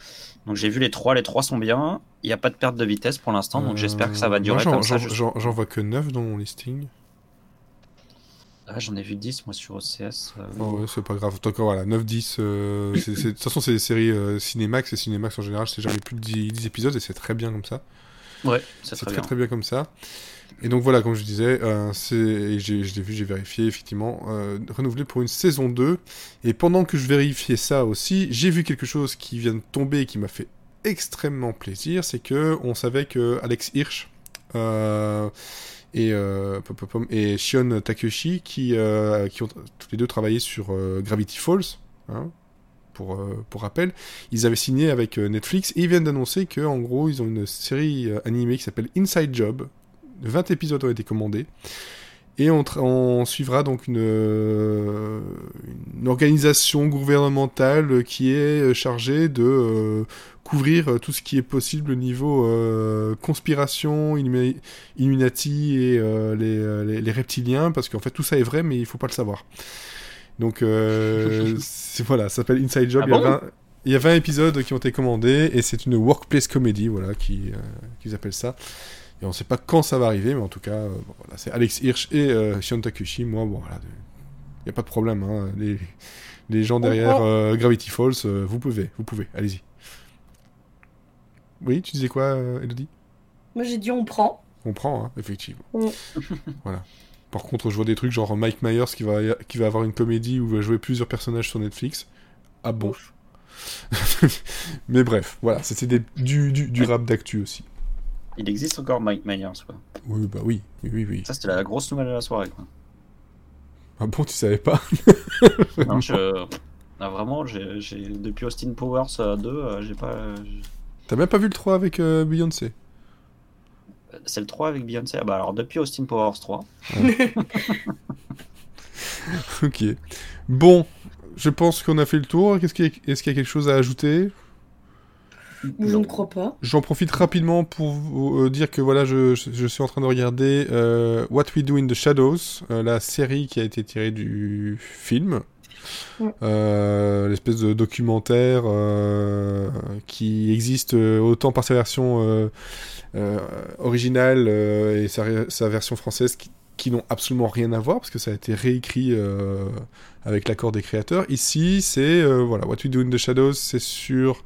S3: Donc j'ai vu les trois, les trois sont bien. Il n'y a pas de perte de vitesse pour l'instant, donc j'espère que ça va
S1: Euh,
S3: durer
S1: moi, j'en- vois que 9 dans mon listing.
S3: Ah, J'en ai vu 10 moi sur OCS. euh,
S1: Oh, ouais, c'est pas grave. Donc voilà, 9-10. euh, c'est- c'est- de toute façon, c'est des séries euh, Cinémax. Et Cinémax en général, c'est jamais plus de 10, 10 épisodes et c'est très bien comme ça.
S3: Ouais, C'est très
S1: très,
S3: bien.
S1: très bien comme ça. Et donc voilà, comme je disais, euh, je l'ai vu, j'ai vérifié, effectivement, euh, renouvelé pour une saison 2. Et pendant que je vérifiais ça aussi, j'ai vu quelque chose qui vient de tomber et qui m'a fait extrêmement plaisir. C'est que on savait que Alex Hirsch euh, et, euh, Shion Takeshi, qui, qui ont tous les deux travaillé sur Gravity Falls, hein, pour, pour rappel, ils avaient signé avec Netflix et ils viennent d'annoncer que en gros ils ont une série animée qui s'appelle Inside Job. 20 épisodes ont été commandés. Et on, suivra donc une, euh, une organisation gouvernementale qui est euh, chargée de euh, couvrir tout ce qui est possible au niveau euh, conspiration, Illumi- Illuminati et euh, les, les- les reptiliens, parce qu'en fait tout ça est vrai, mais il faut pas le savoir. Donc voilà, ça s'appelle Inside Job.
S3: Ah
S1: il, y a
S3: bon
S1: 20, il y a 20 épisodes qui ont été commandés et c'est une workplace comedy, voilà, qui, qu'ils appellent ça. Et on sait pas quand ça va arriver, mais en tout cas, euh, bon, voilà, c'est Alex Hirsch et euh, Shion Takushi. Moi, bon, voilà, il y a pas de problème. Hein, les, les gens derrière euh, Gravity Falls, vous pouvez, vous pouvez, allez-y. Oui, tu disais quoi, Elodie?
S2: Moi j'ai dit on prend.
S1: On prend, hein, effectivement.
S2: Mm.
S1: voilà. Par contre, je vois des trucs genre Mike Myers qui va, qui va avoir une comédie où il va jouer plusieurs personnages sur Netflix. Ah bon? Mais bref, voilà, c'était du, du rap d'actu aussi.
S3: Il existe encore Mike Myers, quoi.
S1: Oui, bah oui, oui, oui. oui.
S3: Ça, c'était la grosse nouvelle de la soirée, quoi.
S1: Ah bon, tu savais pas?
S3: Non, je... Ah, vraiment, j'ai, depuis Austin Powers euh, 2, euh, j'ai pas. euh, j'ai-
S1: T'as même pas vu le 3 avec euh, Beyoncé?
S3: C'est le 3 avec Beyoncé. Ah bah alors, depuis Austin Powers 3.
S1: Ok. Bon, je pense qu'on a fait le tour. Qu'est-ce qu'il y a- Est-ce qu'il y a quelque chose à ajouter?
S2: Je ne crois pas.
S1: J'en profite rapidement pour vous euh, dire que voilà, je, je- je suis en train de regarder euh, What We Do in the Shadows, euh, la série qui a été tirée du film. Euh, L'espèce de documentaire qui existe autant par sa version originale et sa, sa version française qui, qui n'ont absolument rien à voir parce que ça a été réécrit euh, avec l'accord des créateurs. Ici, c'est euh, voilà, What We Do in the Shadows, c'est sur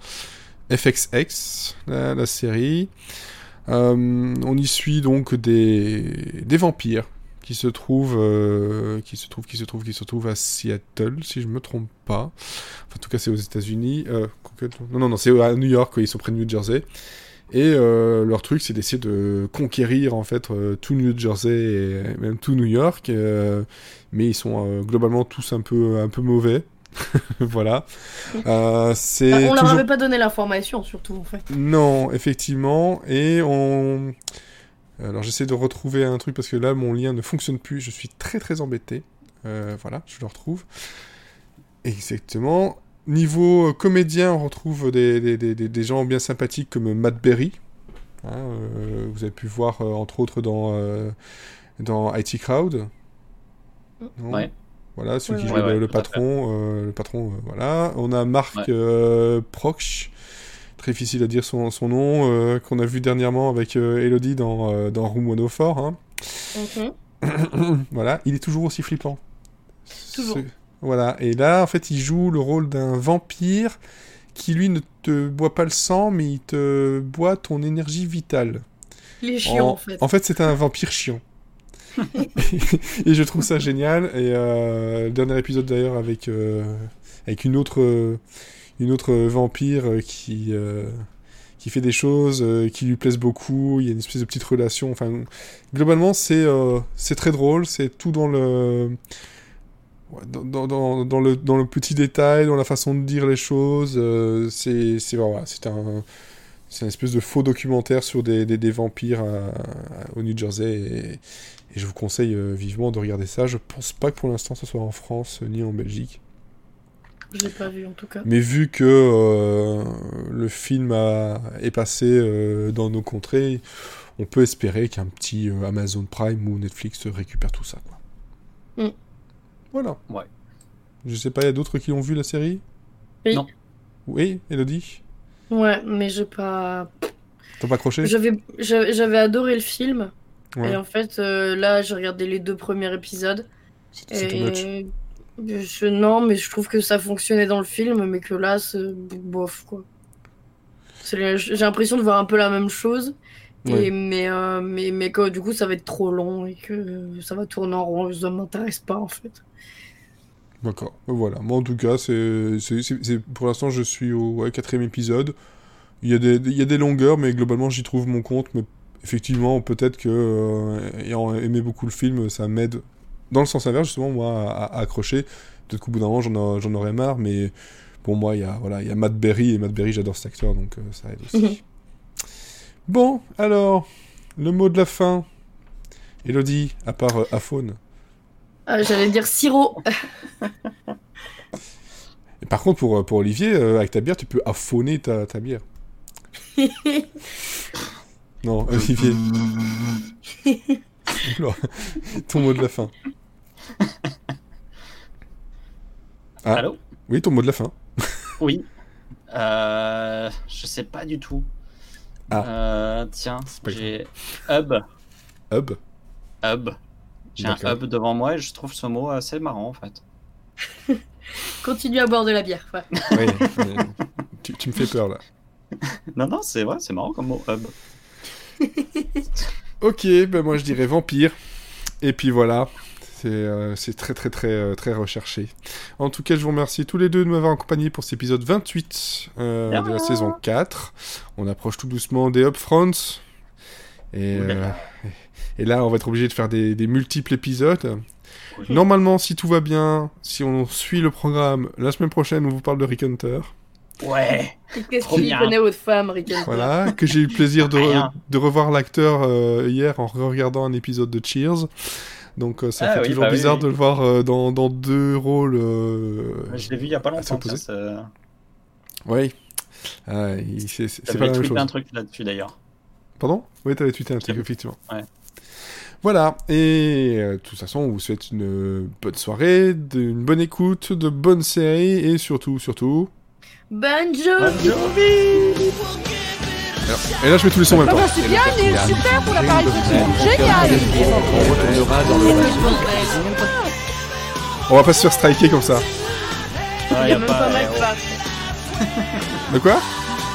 S1: FXX, la, série. Euh, on y suit donc des, vampires qui se trouvent, euh, qui se trouvent, qui se trouvent, qui se trouvent à Seattle, si je me trompe pas. Enfin, en tout cas, c'est aux États-Unis. Euh, non, non, non, c'est à New York. Ils sont près de New Jersey. Et leur truc, c'est d'essayer de conquérir en fait tout New Jersey et même tout New York. mais ils sont globalement tous un peu, un peu mauvais. voilà. Euh, c'est
S2: Ah, on leur
S1: toujours-
S2: avait pas donné l'information surtout en fait.
S1: non, effectivement. Et on. Alors j'essaie de retrouver un truc parce que là mon lien ne fonctionne plus. Je suis très très embêté. Euh, voilà, je le retrouve. Exactement. Niveau euh, comédien, on retrouve des, des, des, des- des gens bien sympathiques comme Matt Berry. Hein, euh, vous avez pu voir euh, entre autres dans, euh, dans IT Crowd. Non
S3: Ouais.
S1: Voilà, celui
S2: Ouais,
S1: qui joue
S3: Ouais,
S1: le,
S3: ouais,
S1: patron. euh, le patron, euh, voilà. On a Marc euh, Proch, très difficile à dire son, son nom, qu'on a vu dernièrement avec Elodie dans, dans Room 104. Hein.
S2: Mhm.
S1: voilà, il est toujours aussi flippant.
S2: Toujours.
S1: Ce- Voilà, et là, en fait, il joue le rôle d'un vampire qui, lui, ne te boit pas le sang, mais il te boit ton énergie vitale.
S2: Il est chiant
S1: en,
S2: en fait.
S1: en fait, c'est un vampire chiant. et je trouve ça génial. Et euh, le dernier épisode d'ailleurs avec euh, avec une autre euh, une autre vampire qui qui fait des choses qui lui plaisent beaucoup. Il y a une espèce de petite relation. Enfin, globalement, c'est c'est très drôle. C'est tout dans le dans, dans, dans, le dans le petit détail, dans la façon de dire les choses. c'est c'est voilà, un une espèce de faux documentaire sur des, des, vampires au New Jersey et, je vous conseille euh, vivement de regarder ça. Je pense pas que pour l'instant ce soit en France euh, ni en Belgique.
S2: Je l'ai pas vu en tout cas.
S1: Mais vu que euh, le film a- est passé euh, dans nos contrées, on peut espérer qu'un petit euh, Amazon Prime ou Netflix récupère tout ça. Quoi.
S2: Mm.
S1: Voilà.
S3: Ouais.
S1: Je sais pas, il y a d'autres qui ont vu la série?
S2: Oui.
S3: Non.
S1: Oui, Elodie?
S2: Ouais, mais j'ai pas.
S1: T'as pas accroché?
S2: J'avais adoré le film.
S1: Ouais.
S2: Et en fait, euh, là, j'ai regardé les deux premiers épisodes. Et... Je... Non, mais je trouve que ça fonctionnait dans le film, mais que là, c'est bof, quoi. J'ai l'impression de voir un peu la même chose. Et, mais, euh, mais, mais que du coup, ça va être trop long et que ça va tourner en rond. Ça m'intéresse pas, en fait.
S1: D'accord, voilà. Moi, en tout cas, c'est, pour l'instant, je suis au ouais, quatrième épisode. Il y, a des, il y a des longueurs, mais globalement, j'y trouve mon compte. Mais effectivement, peut-être que, euh, ayant aimé beaucoup le film, ça m'aide, dans le sens inverse, justement, moi, à, à accrocher. Peut-être qu'au bout d'un moment, j'en, a- j'en aurais marre, mais pour moi, il y a, voilà, il y a Matt Berry, et Matt Berry, j'adore cet acteur, donc euh, ça aide aussi.
S2: Mhm.
S1: Bon, alors, le mot de la fin. Elodie, à part euh, Aphone.
S2: Ah, J'allais dire sirop.
S1: Et par contre, pour, pour Olivier, euh, avec ta bière, tu peux affoner ta, ta bière. Non, Olivier. Ton mot de la fin. Ah.
S3: Allô?
S1: Oui, ton mot de la fin.
S3: Oui. Euh, je sais pas du tout.
S1: Ah.
S3: Euh, tiens, j'ai hub.
S1: Hub.
S3: Hub. J'ai un hub devant moi et je trouve ce mot assez marrant en fait.
S2: Continue à boire de la bière. ouais.
S1: Oui, oui. tu, tu me fais peur là.
S3: Non, non, c'est vrai, c'est marrant comme mot hub.
S1: Ok, ben moi je dirais vampire. Et puis voilà. C'est euh, très très très euh, très recherché. En tout cas, je vous remercie tous les deux de m'avoir accompagné pour cet épisode 28 euh, de la saison 4. On approche tout doucement des upfronts. Et,
S3: Ouh là
S1: euh,
S3: là.
S1: et là, on va être obligé de faire des, des multiples épisodes.
S3: Oui.
S1: Normalement, si tout va bien, si on suit le programme, la semaine prochaine, on vous parle de Rick Hunter.
S3: Ouais.
S2: Qu'est-ce qu'il connaît votre femme, Hunter
S1: Voilà, que j'ai eu le plaisir de, revoir l'acteur euh, hier en regardant un épisode de Cheers. Donc euh, ça
S3: Ah
S1: fait
S3: oui,
S1: toujours
S3: bah
S1: bizarre
S3: oui.
S1: de le voir euh, dans, dans deux rôles. euh,
S3: Je l'ai vu il y a pas longtemps.
S1: opposés.
S3: ça,
S1: Oui. Ah, il- c'est pas la même
S3: tweeté
S1: chose.
S3: un truc là-dessus d'ailleurs.
S1: Pardon? Oui, t'avais tweeté un truc, effectivement.
S3: Ouais.
S1: Voilà, et euh, de toute façon, on vous souhaite une bonne soirée, une bonne écoute, de bonnes séries, et surtout, surtout...
S2: Journée
S1: Alors, et là, je mets tous les sons en même temps.
S5: c'est bien, il est super pour l'appareil photo. Génial
S6: On retournera dans le
S1: On va pas se faire striker comme ça.
S2: Il
S3: Ah,
S2: y
S3: y
S2: a même
S3: pas-
S2: pas Mike. Park.
S1: De quoi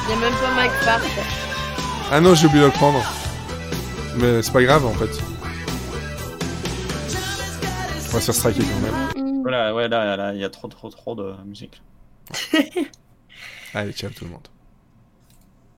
S2: Il y a même pas Mike Park.
S1: Ah non, j'ai oublié de le prendre. Mais c'est pas grave, en fait. On va se faire striker quand même.
S3: Voilà, ouais, là, là, il y a trop, trop, trop de musique.
S1: Allez, ciao tout le monde.